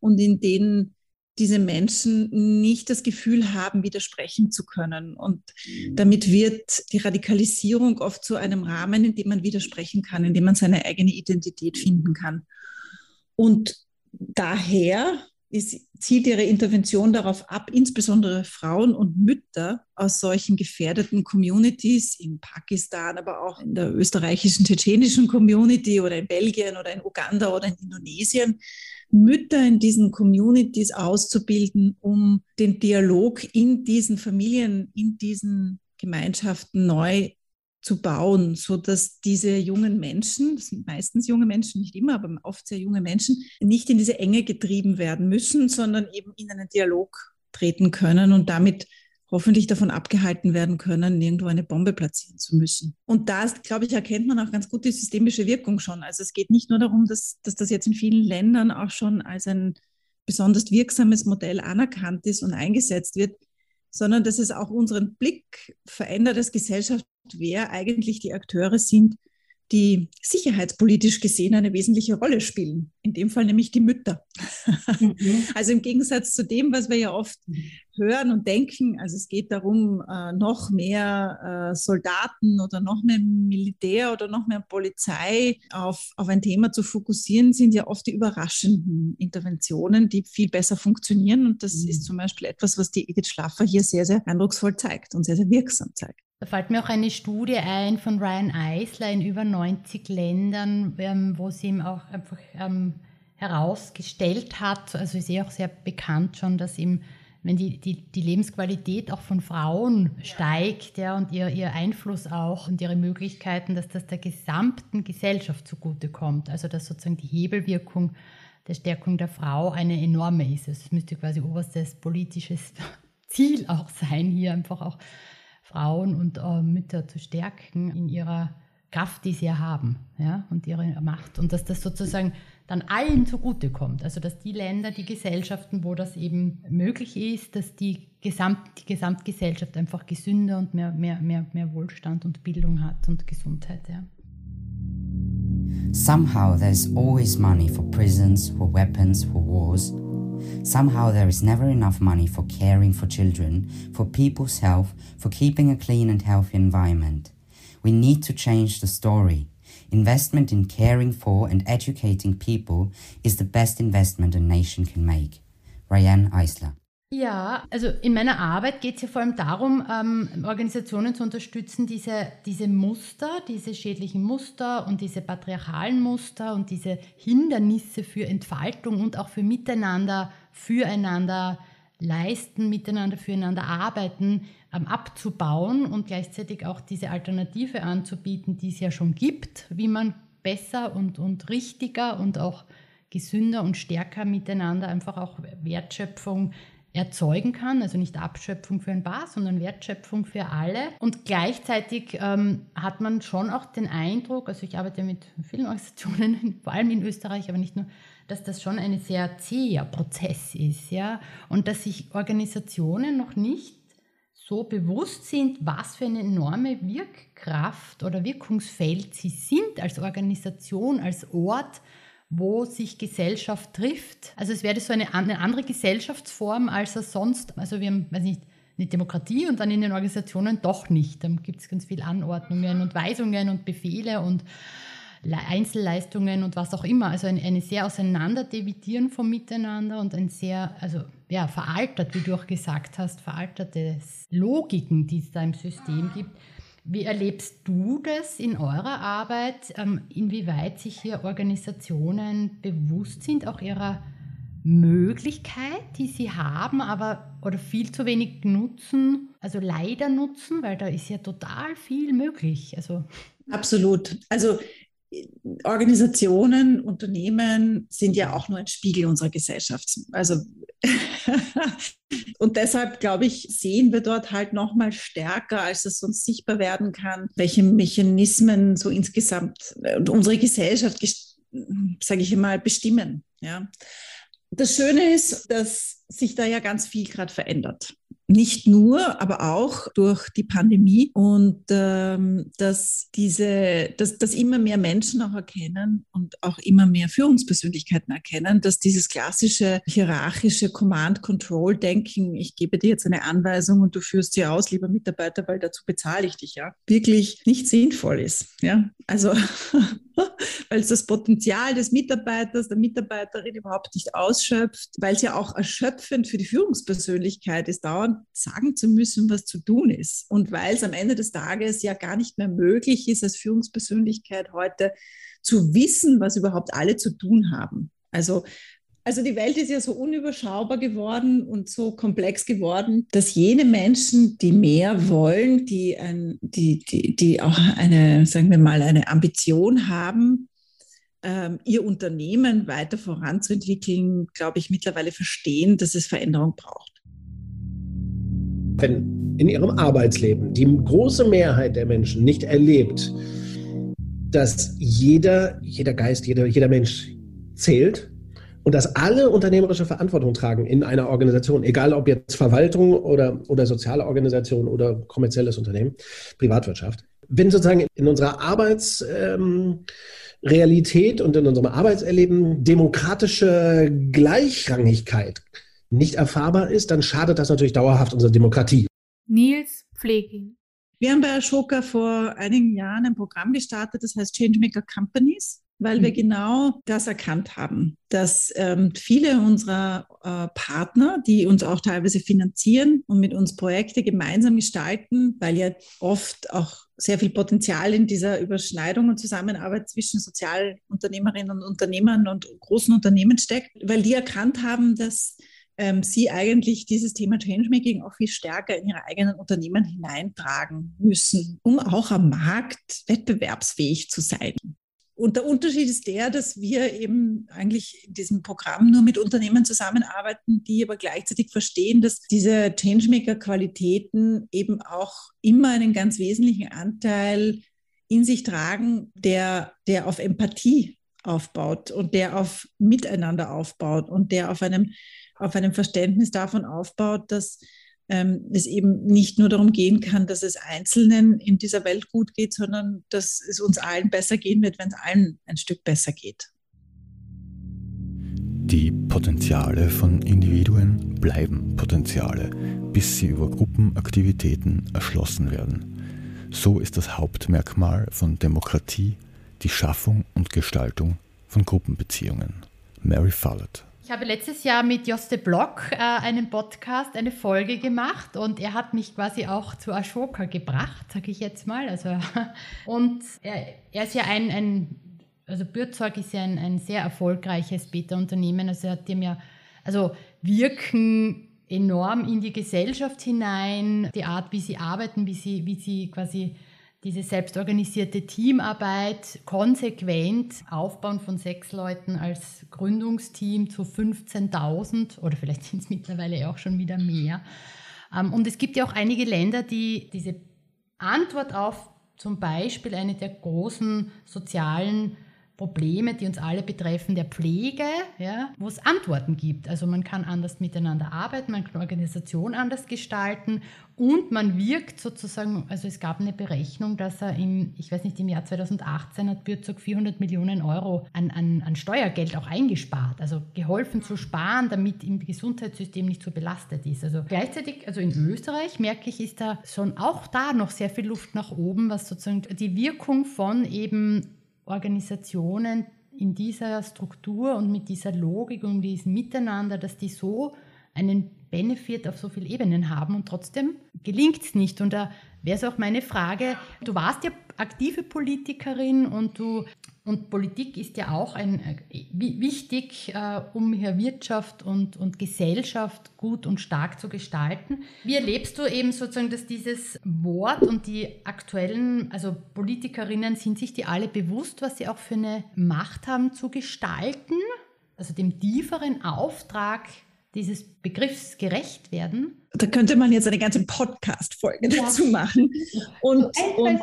[SPEAKER 4] und in denen diese Menschen nicht das Gefühl haben, widersprechen zu können. Und damit wird die Radikalisierung oft zu einem Rahmen, in dem man widersprechen kann, in dem man seine eigene Identität finden kann. Und daher ist, zielt ihre Intervention darauf ab, insbesondere Frauen und Mütter aus solchen gefährdeten Communities in Pakistan, aber auch in der österreichischen, tschetschenischen Community oder in Belgien oder in Uganda oder in Indonesien, Mütter in diesen Communities auszubilden, um den Dialog in diesen Familien, in diesen Gemeinschaften neu zu bauen, so dass diese jungen Menschen, das sind meistens junge Menschen, nicht immer, aber oft sehr junge Menschen, nicht in diese Enge getrieben werden müssen, sondern eben in einen Dialog treten können und damit hoffentlich davon abgehalten werden können, irgendwo eine Bombe platzieren zu müssen. Und da, glaube ich, erkennt man auch ganz gut die systemische Wirkung schon. Also es geht nicht nur darum, dass, dass das jetzt in vielen Ländern auch schon als ein besonders wirksames Modell anerkannt ist und eingesetzt wird, sondern dass es auch unseren Blick verändert als Gesellschaft, wer eigentlich die Akteure sind, die sicherheitspolitisch gesehen eine wesentliche Rolle spielen. In dem Fall nämlich die Mütter. Mhm. Also im Gegensatz zu dem, was wir ja oft hören und denken, also es geht darum, äh, noch mehr äh, Soldaten oder noch mehr Militär oder noch mehr Polizei auf, auf ein Thema zu fokussieren, sind ja oft die überraschenden Interventionen, die viel besser funktionieren. Und das mhm. ist zum Beispiel etwas, was die Edith Schlaffer hier sehr, sehr eindrucksvoll zeigt und sehr, sehr wirksam zeigt.
[SPEAKER 1] Da fällt mir auch eine Studie ein von Ryan Eisler in über 90 Ländern, ähm, wo sie ihm auch einfach ähm, herausgestellt hat, also ist eh auch sehr bekannt schon, dass ihm, wenn die, die, die Lebensqualität auch von Frauen steigt ja, und ihr, ihr Einfluss auch und ihre Möglichkeiten, dass das der gesamten Gesellschaft zugutekommt. Also dass sozusagen die Hebelwirkung der Stärkung der Frau eine enorme ist. Also es müsste quasi oberstes politisches Ziel auch sein, hier einfach auch Frauen und äh, Mütter zu stärken in ihrer Kraft, die sie haben ja, und ihre Macht. Und dass das sozusagen dann allen zugutekommt. Also dass die Länder, die Gesellschaften, wo das eben möglich ist, dass die, Gesamt, die Gesamtgesellschaft einfach gesünder und mehr, mehr, mehr, mehr Wohlstand und Bildung hat und Gesundheit. Ja.
[SPEAKER 5] Somehow there's always money for prisons, for weapons, for wars. Somehow there is never enough money for caring for children, for people's health, for keeping a clean and healthy environment. We need to change the story. Investment in caring for and educating people is the best investment a nation can make. Ryan Eisler.
[SPEAKER 1] Ja, also in meiner Arbeit geht es ja vor allem darum, ähm, Organisationen zu unterstützen, diese, diese Muster, diese schädlichen Muster und diese patriarchalen Muster und diese Hindernisse für Entfaltung und auch für Miteinander, füreinander leisten, miteinander, füreinander arbeiten, ähm, abzubauen und gleichzeitig auch diese Alternative anzubieten, die es ja schon gibt, wie man besser und, und richtiger und auch gesünder und stärker miteinander einfach auch Wertschöpfung erzeugen kann, also nicht Abschöpfung für ein paar, sondern Wertschöpfung für alle. Und gleichzeitig ähm, hat man schon auch den Eindruck, also ich arbeite mit vielen Organisationen, vor allem in Österreich, aber nicht nur, dass das schon ein sehr zäher Prozess ist, ja, und dass sich Organisationen noch nicht so bewusst sind, was für eine enorme Wirkkraft oder Wirkungsfeld sie sind als Organisation, als Ort, wo sich Gesellschaft trifft. Also es wäre so eine, eine andere Gesellschaftsform als es sonst. Also wir haben, weiß nicht, eine Demokratie und dann in den Organisationen doch nicht. Dann gibt es ganz viele Anordnungen und Weisungen und Befehle und Einzelleistungen und was auch immer. Also ein, eine sehr Auseinanderdividieren vom Miteinander und ein sehr, also ja, veraltet, wie du auch gesagt hast, veralterte Logiken, die es da im System gibt. Wie erlebst du das in eurer Arbeit? Ähm, inwieweit sich hier Organisationen bewusst sind, auch ihrer Möglichkeit, die sie haben, aber oder viel zu wenig nutzen, also leider nutzen, weil da ist ja total viel möglich. Also
[SPEAKER 4] Absolut. Also Organisationen, Unternehmen sind ja auch nur ein Spiegel unserer Gesellschaft. Also und deshalb, glaube ich, sehen wir dort halt noch mal stärker, als es uns sichtbar werden kann, welche Mechanismen so insgesamt äh, unsere Gesellschaft, sage ich mal, bestimmen. Ja. Das Schöne ist, dass sich da ja ganz viel gerade verändert. Nicht nur, aber auch durch die Pandemie und ähm, dass diese, dass, dass immer mehr Menschen auch erkennen und auch immer mehr Führungspersönlichkeiten erkennen, dass dieses klassische hierarchische Command-Control-Denken, ich gebe dir jetzt eine Anweisung und du führst sie aus, lieber Mitarbeiter, weil dazu bezahle ich dich ja, wirklich nicht sinnvoll ist. Ja, also weil es das Potenzial des Mitarbeiters, der Mitarbeiterin überhaupt nicht ausschöpft, weil es ja auch erschöpfend für die Führungspersönlichkeit ist, dauernd sagen zu müssen, was zu tun ist. Und weil es am Ende des Tages ja gar nicht mehr möglich ist, als Führungspersönlichkeit heute zu wissen, was überhaupt alle zu tun haben. Also also die Welt ist ja so unüberschaubar geworden und so komplex geworden, dass jene Menschen, die mehr wollen, die, ein, die, die, die auch eine, sagen wir mal, eine Ambition haben, ähm, ihr Unternehmen weiter voranzuentwickeln, glaube ich, mittlerweile verstehen, dass es Veränderung braucht.
[SPEAKER 6] Wenn in ihrem Arbeitsleben die große Mehrheit der Menschen nicht erlebt, dass jeder, jeder Geist, jeder, jeder Mensch zählt, und dass alle unternehmerische Verantwortung tragen in einer Organisation, egal ob jetzt Verwaltung oder, oder soziale Organisation oder kommerzielles Unternehmen, Privatwirtschaft. Wenn sozusagen in unserer Arbeitsrealität ähm, und in unserem Arbeitserleben demokratische Gleichrangigkeit nicht erfahrbar ist, dann schadet das natürlich dauerhaft unserer Demokratie.
[SPEAKER 2] Nils Pfleging.
[SPEAKER 4] Wir haben bei Ashoka vor einigen Jahren ein Programm gestartet, das heißt Changemaker Companies weil wir mhm. genau das erkannt haben, dass ähm, viele unserer äh, Partner, die uns auch teilweise finanzieren und mit uns Projekte gemeinsam gestalten, weil ja oft auch sehr viel Potenzial in dieser Überschneidung und Zusammenarbeit zwischen Sozialunternehmerinnen und Unternehmern und großen Unternehmen steckt, weil die erkannt haben, dass ähm, sie eigentlich dieses Thema Changemaking auch viel stärker in ihre eigenen Unternehmen hineintragen müssen, um auch am Markt wettbewerbsfähig zu sein. Und der Unterschied ist der, dass wir eben eigentlich in diesem Programm nur mit Unternehmen zusammenarbeiten, die aber gleichzeitig verstehen, dass diese Changemaker-Qualitäten eben auch immer einen ganz wesentlichen Anteil in sich tragen, der, der auf Empathie aufbaut und der auf Miteinander aufbaut und der auf einem, auf einem Verständnis davon aufbaut, dass ähm, es eben nicht nur darum gehen kann, dass es Einzelnen in dieser Welt gut geht, sondern dass es uns allen besser gehen wird, wenn es allen ein Stück besser geht.
[SPEAKER 3] Die Potenziale von Individuen bleiben Potenziale, bis sie über Gruppenaktivitäten erschlossen werden. So ist das Hauptmerkmal von Demokratie die Schaffung und Gestaltung von Gruppenbeziehungen. Mary Follett
[SPEAKER 1] ich habe letztes Jahr mit Joste Block äh, einen Podcast, eine Folge gemacht und er hat mich quasi auch zu Ashoka gebracht, sage ich jetzt mal. Also, und er, er ist ja ein, ein also Bürzorg ist ja ein, ein sehr erfolgreiches Beta-Unternehmen. Also er hat dem ja, also wirken enorm in die Gesellschaft hinein, die Art, wie sie arbeiten, wie sie, wie sie quasi diese selbstorganisierte Teamarbeit konsequent aufbauen von sechs Leuten als Gründungsteam zu 15.000 oder vielleicht sind es mittlerweile auch schon wieder mehr. Ähm, und es gibt ja auch einige Länder, die diese Antwort auf zum Beispiel eine der großen sozialen Probleme, die uns alle betreffen, der Pflege, ja, wo es Antworten gibt. Also man kann anders miteinander arbeiten, man kann Organisation anders gestalten und man wirkt sozusagen, also es gab eine Berechnung, dass er im, ich weiß nicht, im Jahr 2018 hat Bürzog 400 Millionen Euro an, an, an Steuergeld auch eingespart, also geholfen zu sparen, damit im Gesundheitssystem nicht so belastet ist. Also gleichzeitig, also in Österreich merke ich, ist da schon auch da noch sehr viel Luft nach oben, was sozusagen die Wirkung von eben Organisationen in dieser Struktur und mit dieser Logik und diesem Miteinander, dass die so einen Benefit auf so vielen Ebenen haben und trotzdem gelingt es nicht. Und da wäre es auch meine Frage, du warst ja aktive Politikerin und du und Politik ist ja auch ein, äh, wichtig, äh, um hier Wirtschaft und, und Gesellschaft gut und stark zu gestalten. Wie erlebst du eben sozusagen, dass dieses Wort und die aktuellen, also Politikerinnen, sind sich die alle bewusst, was sie auch für eine Macht haben zu gestalten? Also dem tieferen Auftrag dieses Begriffs gerecht werden.
[SPEAKER 4] Da könnte man jetzt eine ganze Podcast-Folge ja. dazu machen. Und, und,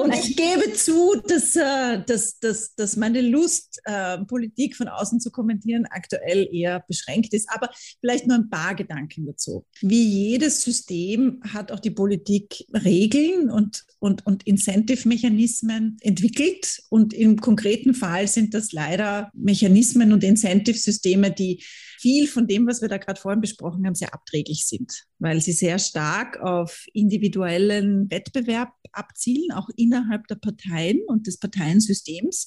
[SPEAKER 4] und, ich gebe zu, dass, äh, dass, dass, dass meine Lust, äh, Politik von außen zu kommentieren, aktuell eher beschränkt ist. Aber vielleicht nur ein paar Gedanken dazu. Wie jedes System hat auch die Politik Regeln und, und, und Incentive-Mechanismen entwickelt. Und im konkreten Fall sind das leider Mechanismen und Incentive-Systeme, die viel von dem, was wir da gerade vorhin besprochen haben, sehr abträglich sind, weil sie sehr stark auf individuellen Wettbewerb abzielen, auch innerhalb der Parteien und des Parteiensystems,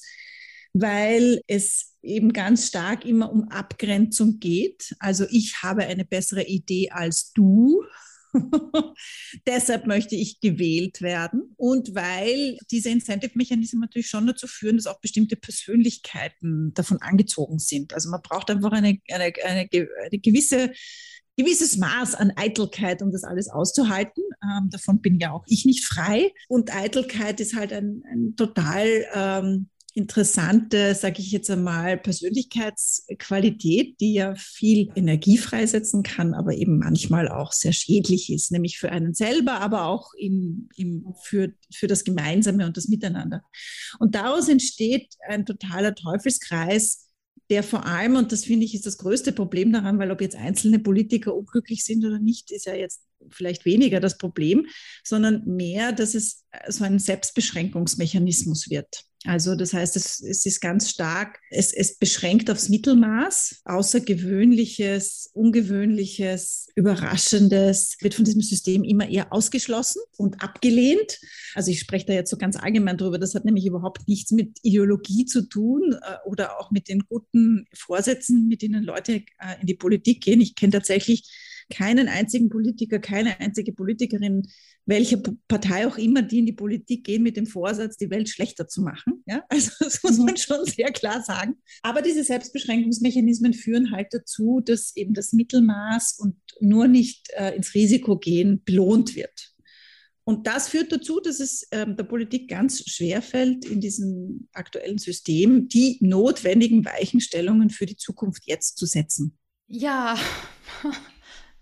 [SPEAKER 4] weil es eben ganz stark immer um Abgrenzung geht. Also ich habe eine bessere Idee als du Deshalb möchte ich gewählt werden. Und weil diese Incentive-Mechanismen natürlich schon dazu führen, dass auch bestimmte Persönlichkeiten davon angezogen sind. Also man braucht einfach eine, eine, eine, eine gewisse gewisses Maß an Eitelkeit, um das alles auszuhalten. Ähm, davon bin ja auch ich nicht frei. Und Eitelkeit ist halt ein, ein total ähm, interessante, sage ich jetzt einmal, Persönlichkeitsqualität, die ja viel Energie freisetzen kann, aber eben manchmal auch sehr schädlich ist, nämlich für einen selber, aber auch im, im, für, für das Gemeinsame und das Miteinander. Und daraus entsteht ein totaler Teufelskreis, der vor allem, und das finde ich ist das größte Problem daran, weil ob jetzt einzelne Politiker unglücklich sind oder nicht, ist ja jetzt vielleicht weniger das Problem, sondern mehr, dass es so ein Selbstbeschränkungsmechanismus wird. Also das heißt, es, es ist ganz stark, es, es beschränkt aufs Mittelmaß, Außergewöhnliches, Ungewöhnliches, Überraschendes wird von diesem System immer eher ausgeschlossen und abgelehnt. Also ich spreche da jetzt so ganz allgemein drüber, das hat nämlich überhaupt nichts mit Ideologie zu tun äh, oder auch mit den guten Vorsätzen, mit denen Leute äh, in die Politik gehen. Ich kenne tatsächlich keinen einzigen Politiker, keine einzige Politikerin, welche Partei auch immer, die in die Politik gehen mit dem Vorsatz, die Welt schlechter zu machen. Ja? Also das muss man mhm. schon sehr klar sagen. Aber diese Selbstbeschränkungsmechanismen führen halt dazu, dass eben das Mittelmaß und nur nicht äh, ins Risiko gehen belohnt wird. Und das führt dazu, dass es ähm, der Politik ganz schwer fällt, in diesem aktuellen System die notwendigen Weichenstellungen für die Zukunft jetzt zu setzen.
[SPEAKER 1] Ja,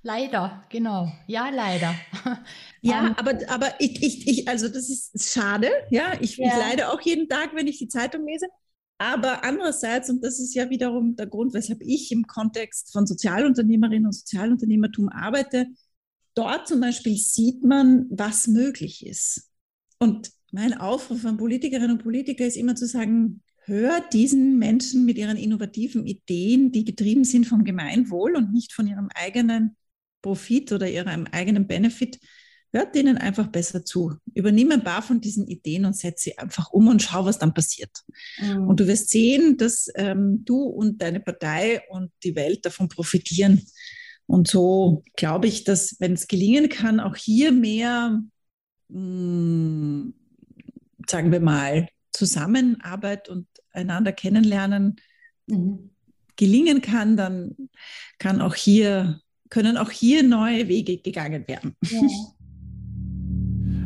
[SPEAKER 1] Leider, genau. Ja, leider.
[SPEAKER 4] Ja, um, ähm, aber, aber ich, ich, ich, also das ist schade. Ja, ich, ja. ich leide auch jeden Tag, wenn ich die Zeitung lese. Aber andererseits, und das ist ja wiederum der Grund, weshalb ich im Kontext von Sozialunternehmerinnen und Sozialunternehmertum arbeite, dort zum Beispiel sieht man, was möglich ist. Und mein Aufruf an Politikerinnen und Politiker ist immer zu sagen, hört diesen Menschen mit ihren innovativen Ideen, die getrieben sind vom Gemeinwohl und nicht von ihrem eigenen Profit oder ihrem eigenen Benefit, hört denen einfach besser zu. Übernimm ein paar von diesen Ideen und setz sie einfach um und schau, was dann passiert. Mhm. Und du wirst sehen, dass ähm, du und deine Partei und die Welt davon profitieren. Und so glaube ich, dass, wenn es gelingen kann, auch hier mehr, mh, hm, sagen wir mal, Zusammenarbeit und einander kennenlernen mhm. gelingen kann, dann kann auch hier können auch hier neue Wege gegangen werden. Ja.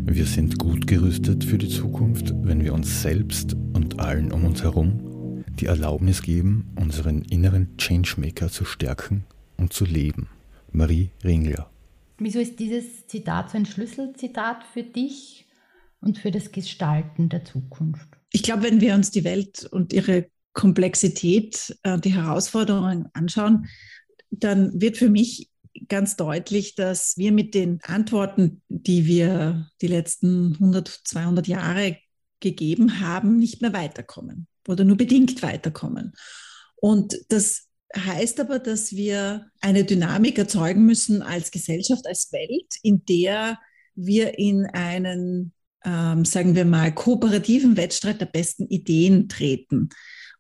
[SPEAKER 3] Wir sind gut gerüstet für die Zukunft, wenn wir uns selbst und allen um uns herum die Erlaubnis geben, unseren inneren Changemaker zu stärken und zu leben. Marie Ringler.
[SPEAKER 1] Wieso ist dieses Zitat so ein Schlüsselzitat für dich und für das Gestalten der Zukunft?
[SPEAKER 4] Ich glaube, wenn wir uns die Welt und ihre Komplexität, äh, die Herausforderungen anschauen, dann wird für mich ganz deutlich, dass wir mit den Antworten, die wir die letzten 100, 200 Jahre gegeben haben, nicht mehr weiterkommen oder nur bedingt weiterkommen. Und das heißt aber, dass wir eine Dynamik erzeugen müssen als Gesellschaft, als Welt, in der wir in einen, ähm, sagen wir mal, kooperativen Wettstreit der besten Ideen treten,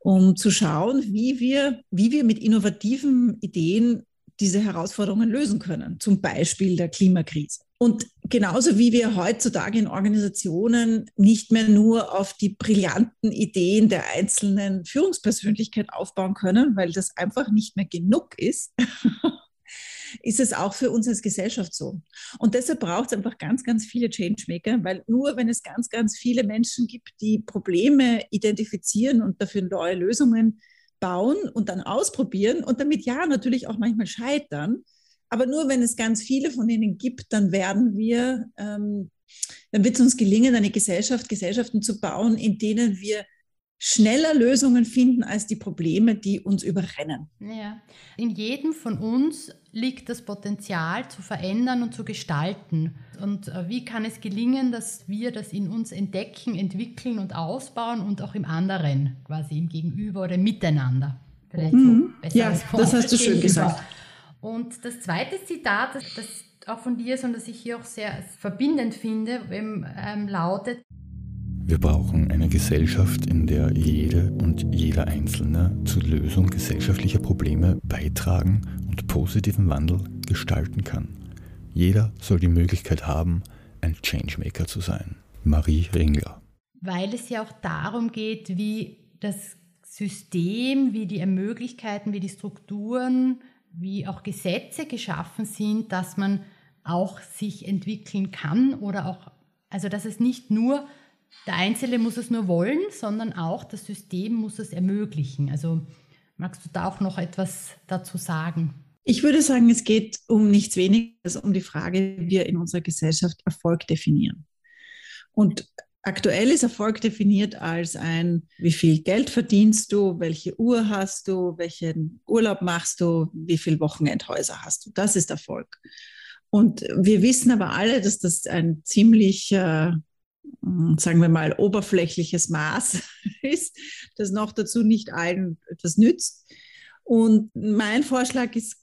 [SPEAKER 4] um zu schauen, wie wir, wie wir mit innovativen Ideen diese Herausforderungen lösen können, zum Beispiel der Klimakrise. Und genauso wie wir heutzutage in Organisationen nicht mehr nur auf die brillanten Ideen der einzelnen Führungspersönlichkeit aufbauen können, weil das einfach nicht mehr genug ist, ist es auch für uns als Gesellschaft so. Und deshalb braucht es einfach ganz, ganz viele Changemaker, weil nur wenn es ganz, ganz viele Menschen gibt, die Probleme identifizieren und dafür neue Lösungen bauen und dann ausprobieren und damit ja natürlich auch manchmal scheitern, aber nur wenn es ganz viele von denen gibt, dann werden wir, ähm, dann wird es uns gelingen, eine Gesellschaft, Gesellschaften zu bauen, in denen wir schneller Lösungen finden als die Probleme, die uns überrennen.
[SPEAKER 1] Ja. In jedem von uns liegt das Potenzial zu verändern und zu gestalten. Und äh, wie kann es gelingen, dass wir das in uns entdecken, entwickeln und ausbauen und auch im anderen, quasi im Gegenüber oder Miteinander?
[SPEAKER 4] Vielleicht mhm. so ja, das hast du schön gesagt.
[SPEAKER 1] Und das zweite Zitat, das, das auch von dir ist und das ich hier auch sehr verbindend finde, ähm, lautet,
[SPEAKER 3] wir brauchen eine Gesellschaft, in der jede und jeder Einzelne zur Lösung gesellschaftlicher Probleme beitragen und positiven Wandel gestalten kann. Jeder soll die Möglichkeit haben, ein Changemaker zu sein. Marie Ringler.
[SPEAKER 1] Weil es ja auch darum geht, wie das System, wie die Möglichkeiten, wie die Strukturen, wie auch Gesetze geschaffen sind, dass man auch sich entwickeln kann oder auch, also dass es nicht nur der Einzelne muss es nur wollen, sondern auch das System muss es ermöglichen. Also magst du da auch noch etwas dazu sagen?
[SPEAKER 4] Ich würde sagen, es geht um nichts weniger um die Frage, wie wir in unserer Gesellschaft Erfolg definieren. Und aktuell ist Erfolg definiert als ein, wie viel Geld verdienst du, welche Uhr hast du, welchen Urlaub machst du, wie viele Wochenendhäuser hast du. Das ist Erfolg. Und wir wissen aber alle, dass das ein ziemlich äh, sagen wir mal, oberflächliches Maß ist, das noch dazu nicht allen etwas nützt. Und mein Vorschlag ist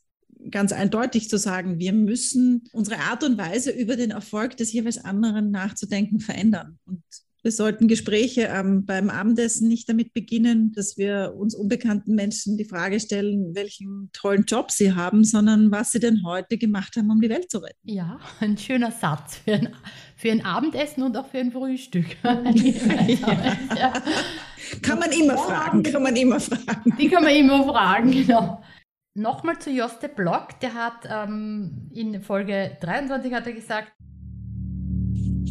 [SPEAKER 4] ganz eindeutig zu sagen, wir müssen unsere Art und Weise über den Erfolg des jeweils anderen nachzudenken verändern. Und wir sollten Gespräche ähm, beim Abendessen nicht damit beginnen, dass wir uns unbekannten Menschen die Frage stellen, welchen tollen Job sie haben, sondern was sie denn heute gemacht haben, um die Welt zu retten.
[SPEAKER 1] Ja, ein schöner Satz für ein, für ein Abendessen und auch für ein Frühstück.
[SPEAKER 4] ja. Kann man immer fragen, kann man immer fragen.
[SPEAKER 1] Die kann man immer fragen, genau. Nochmal zu Joste Block, der hat ähm, in Folge 23 hat er gesagt,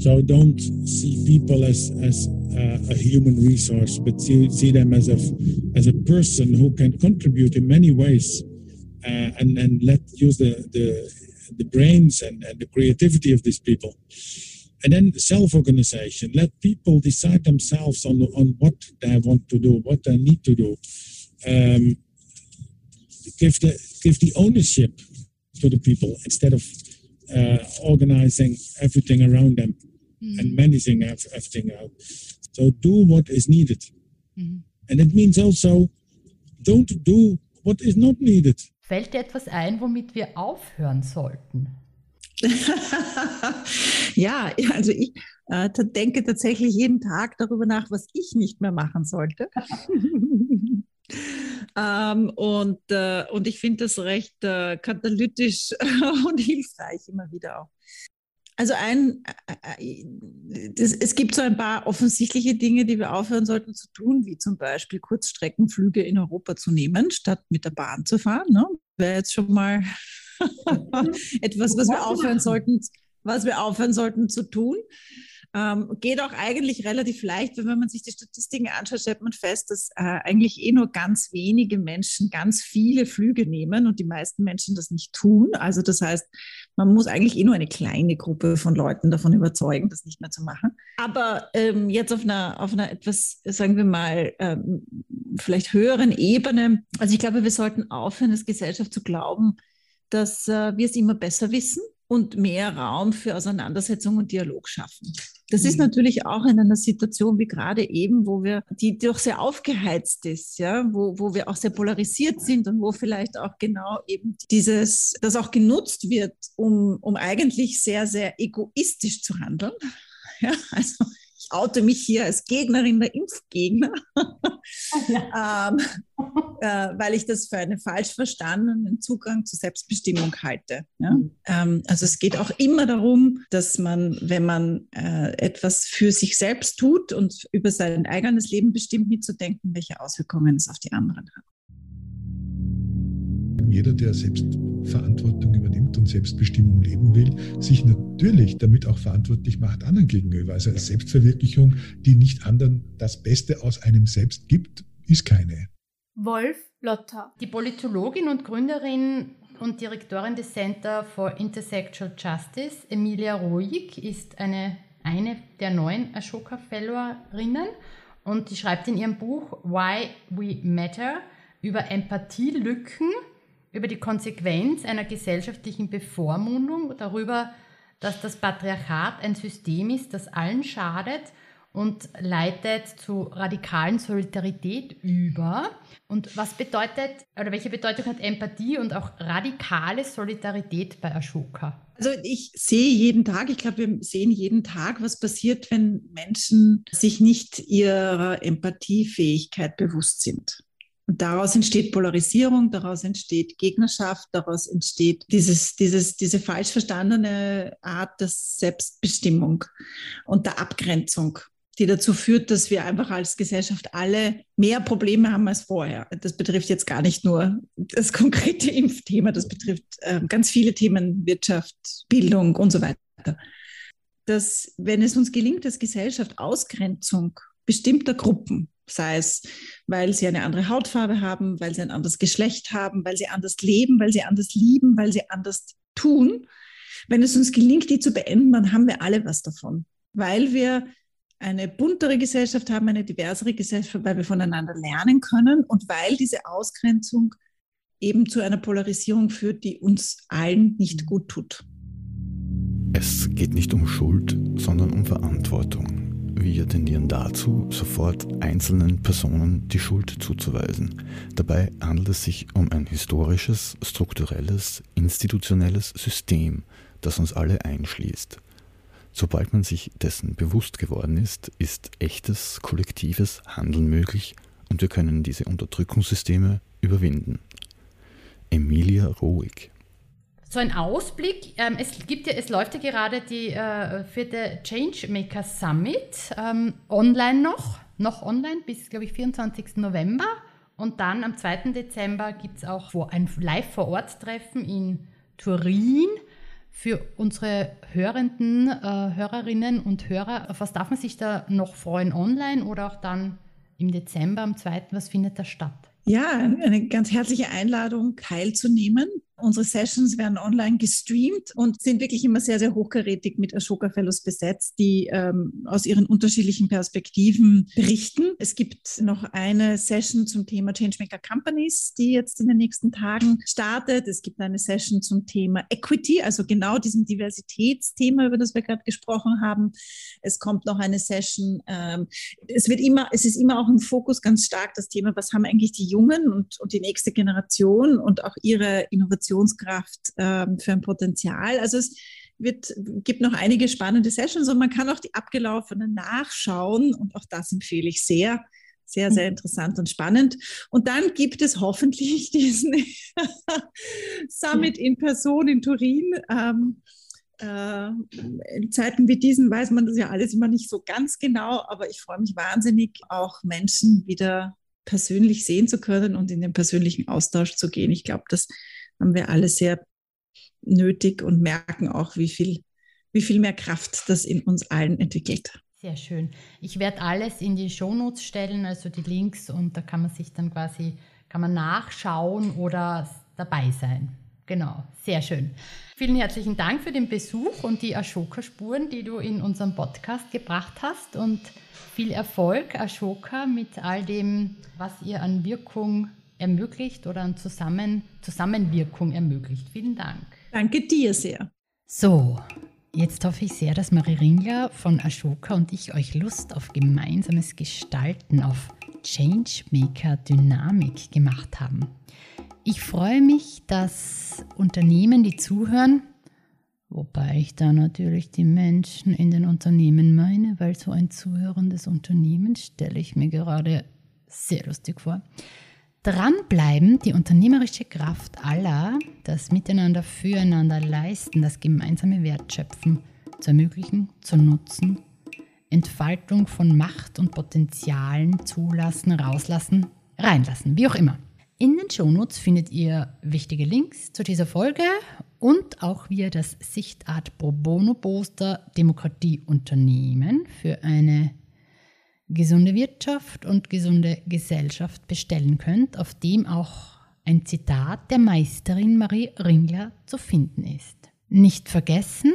[SPEAKER 7] So don't see people as as uh, a human resource, but see, see them as a as a person who can contribute in many ways, uh, and and let use the the the brains and, and the creativity of these people. And then self-organization. Let people decide themselves on on what they want to do, what they need to do. Um, give the give the ownership to the people instead of uh, organizing everything around them mm-hmm. and managing everything out. So do what is needed. Mm-hmm. And it means also don't do what is not needed.
[SPEAKER 1] Fällt dir etwas ein, womit wir aufhören sollten?
[SPEAKER 4] ja, also ich äh, denke tatsächlich jeden Tag darüber nach, was ich nicht mehr machen sollte. ähm, und, äh, und ich finde das recht äh, katalytisch und hilfreich immer wieder auch. Also ein, äh, äh, das, es gibt so ein paar offensichtliche Dinge, die wir aufhören sollten zu tun, wie zum Beispiel Kurzstreckenflüge in Europa zu nehmen, statt mit der Bahn zu fahren. Ne? Wäre jetzt schon mal etwas, was wir aufhören sollten, was wir aufhören sollten zu tun. Ähm, geht auch eigentlich relativ leicht, weil wenn man sich die Statistiken anschaut, stellt man fest, dass äh, eigentlich eh nur ganz wenige Menschen ganz viele Flüge nehmen und die meisten Menschen das nicht tun. Also das heißt, man muss eigentlich eh nur eine kleine Gruppe von Leuten davon überzeugen, das nicht mehr zu machen. Aber ähm, jetzt auf einer, auf einer etwas, sagen wir mal, ähm, vielleicht höheren Ebene, also ich glaube, wir sollten aufhören, als Gesellschaft zu glauben, dass äh, wir es immer besser wissen und mehr Raum für Auseinandersetzung und Dialog schaffen. Das ist mhm. natürlich auch in einer Situation wie gerade eben, wo wir, die doch sehr aufgeheizt ist, ja, wo, wo wir auch sehr polarisiert sind und wo vielleicht auch genau eben dieses, das auch genutzt wird, um, um eigentlich sehr, sehr egoistisch zu handeln. Ja, also oute mich hier als Gegnerin der Impfgegner, ja. ähm, äh, weil ich das für einen falsch verstandenen Zugang zur Selbstbestimmung halte. Ja? Mhm. Ähm, also es geht auch immer darum, dass man, wenn man äh, etwas für sich selbst tut und über sein eigenes Leben bestimmt, mitzudenken, welche Auswirkungen es auf die anderen hat.
[SPEAKER 7] Jeder, der Selbstverantwortung übernimmt und Selbstbestimmung leben will, sich natürlich damit auch verantwortlich macht anderen gegenüber. Also eine Selbstverwirklichung, die nicht anderen das Beste aus einem selbst gibt, ist keine.
[SPEAKER 2] Wolf Lotter.
[SPEAKER 1] Die Politologin und Gründerin und Direktorin des Center for Intersexual Justice, Emilia Ruhig, ist eine, eine der neuen Ashoka Fellowerinnen und die schreibt in ihrem Buch Why We Matter über Empathielücken, über die Konsequenz einer gesellschaftlichen Bevormundung, darüber, dass das Patriarchat ein System ist, das allen schadet und leitet zu radikalen Solidarität über. Und was bedeutet, oder welche Bedeutung hat Empathie und auch radikale Solidarität bei Ashoka?
[SPEAKER 4] Also ich sehe jeden Tag, ich glaube, wir sehen jeden Tag, was passiert, wenn Menschen sich nicht ihrer Empathiefähigkeit bewusst sind. Und daraus entsteht Polarisierung, daraus entsteht Gegnerschaft, daraus entsteht dieses, dieses, diese falsch verstandene Art der Selbstbestimmung und der Abgrenzung die dazu führt, dass wir einfach als Gesellschaft alle mehr Probleme haben als vorher. Das betrifft jetzt gar nicht nur das konkrete Impfthema, das betrifft äh, ganz viele Themen, Wirtschaft, Bildung und so weiter. Dass, wenn es uns gelingt, als Gesellschaft Ausgrenzung bestimmter Gruppen, sei es, weil sie eine andere Hautfarbe haben, weil sie ein anderes Geschlecht haben, weil sie anders leben, weil sie anders lieben, weil sie anders tun, wenn es uns gelingt, die zu beenden, dann haben wir alle was davon, weil wir eine buntere Gesellschaft haben, eine diversere Gesellschaft, weil wir voneinander lernen können und weil diese Ausgrenzung eben zu einer Polarisierung führt, die uns allen nicht gut tut.
[SPEAKER 3] Es geht nicht um Schuld, sondern um Verantwortung. Wir tendieren dazu, sofort einzelnen Personen die Schuld zuzuweisen. Dabei handelt es sich um ein historisches, strukturelles, institutionelles System, das uns alle einschließt. Sobald man sich dessen bewusst geworden ist, ist echtes kollektives Handeln möglich und wir können diese Unterdrückungssysteme überwinden. Emilia Rohig.
[SPEAKER 1] So ein Ausblick. Ähm, es gibt ja, es läuft ja gerade die äh, vierte Changemaker Summit ähm, online noch, noch online bis, glaube ich, 24. November. Und dann am 2. Dezember gibt es auch ein Live-vor-Ort-Treffen in Turin für unsere hörenden äh, Hörerinnen und Hörer, auf was darf man sich da noch freuen online oder auch dann im Dezember am 2. Was findet da statt?
[SPEAKER 4] Ja, eine ganz herzliche Einladung teilzunehmen Unsere Sessions werden online gestreamt und sind wirklich immer sehr, sehr hochkarätig mit Ashoka Fellows besetzt, die ähm, aus ihren unterschiedlichen Perspektiven berichten. Es gibt noch eine Session zum Thema Changemaker Companies, die jetzt in den nächsten Tagen startet. Es gibt eine Session zum Thema Equity, also genau diesem Diversitätsthema, über das wir gerade gesprochen haben. Es kommt noch eine Session. Ähm, es wird immer, es ist immer auch im Fokus ganz stark das Thema, was haben eigentlich die Jungen und, und die nächste Generation und auch ihre Innovation Innovationskraft ähm, für ein Potenzial. Also es wird, gibt noch einige spannende Sessions und man kann auch die abgelaufenen nachschauen und auch das empfehle ich sehr. Sehr, sehr mhm. interessant und spannend. Und dann gibt es hoffentlich diesen Summit in Person in Turin. Ähm, äh, in Zeiten wie diesen weiß man das ja alles immer nicht so ganz genau, aber ich freue mich wahnsinnig, auch Menschen wieder persönlich sehen zu können und in den persönlichen Austausch zu gehen. Ich glaube, das haben wir alle sehr nötig und merken auch, wie viel, wie viel mehr Kraft das in uns allen entwickelt.
[SPEAKER 1] Sehr schön. Ich werde alles in die Shownotes stellen, also die Links, und da kann man sich dann quasi, kann man nachschauen oder dabei sein. Genau, sehr schön. Vielen herzlichen Dank für den Besuch und die Ashoka-Spuren, die du in unserem Podcast gebracht hast und viel Erfolg, Ashoka, mit all dem, was ihr an Wirkung ermöglicht oder an Zusammen Zusammenwirkung ermöglicht. Vielen Dank.
[SPEAKER 4] Danke dir sehr.
[SPEAKER 1] So, jetzt hoffe ich sehr, dass Marie Ringler von Ashoka und ich euch Lust auf gemeinsames Gestalten, auf Changemaker-Dynamik gemacht haben. Ich freue mich, dass Unternehmen, die zuhören, Wobei ich da natürlich die Menschen in den Unternehmen meine, weil so ein zuhörendes Unternehmen stelle ich mir gerade sehr lustig vor. Dranbleiben, die unternehmerische Kraft aller, das Miteinander füreinander leisten, das gemeinsame Wertschöpfen zu ermöglichen, zu nutzen, Entfaltung von Macht und Potenzialen zulassen, rauslassen, reinlassen, wie auch immer. In den Shownotes findet ihr wichtige Links zu dieser Folge und auch wieder das Sichtart Pro Bono Poster Demokratie Unternehmen für eine gesunde Wirtschaft und gesunde Gesellschaft bestellen könnt, auf dem auch ein Zitat der Meisterin Marie Ringler zu finden ist. Nicht vergessen,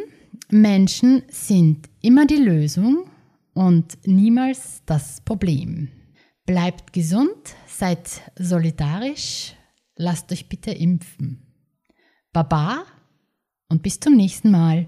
[SPEAKER 1] Menschen sind immer die Lösung und niemals das Problem. Bleibt gesund, seid solidarisch, lasst euch bitte impfen. Baba und bis zum nächsten Mal.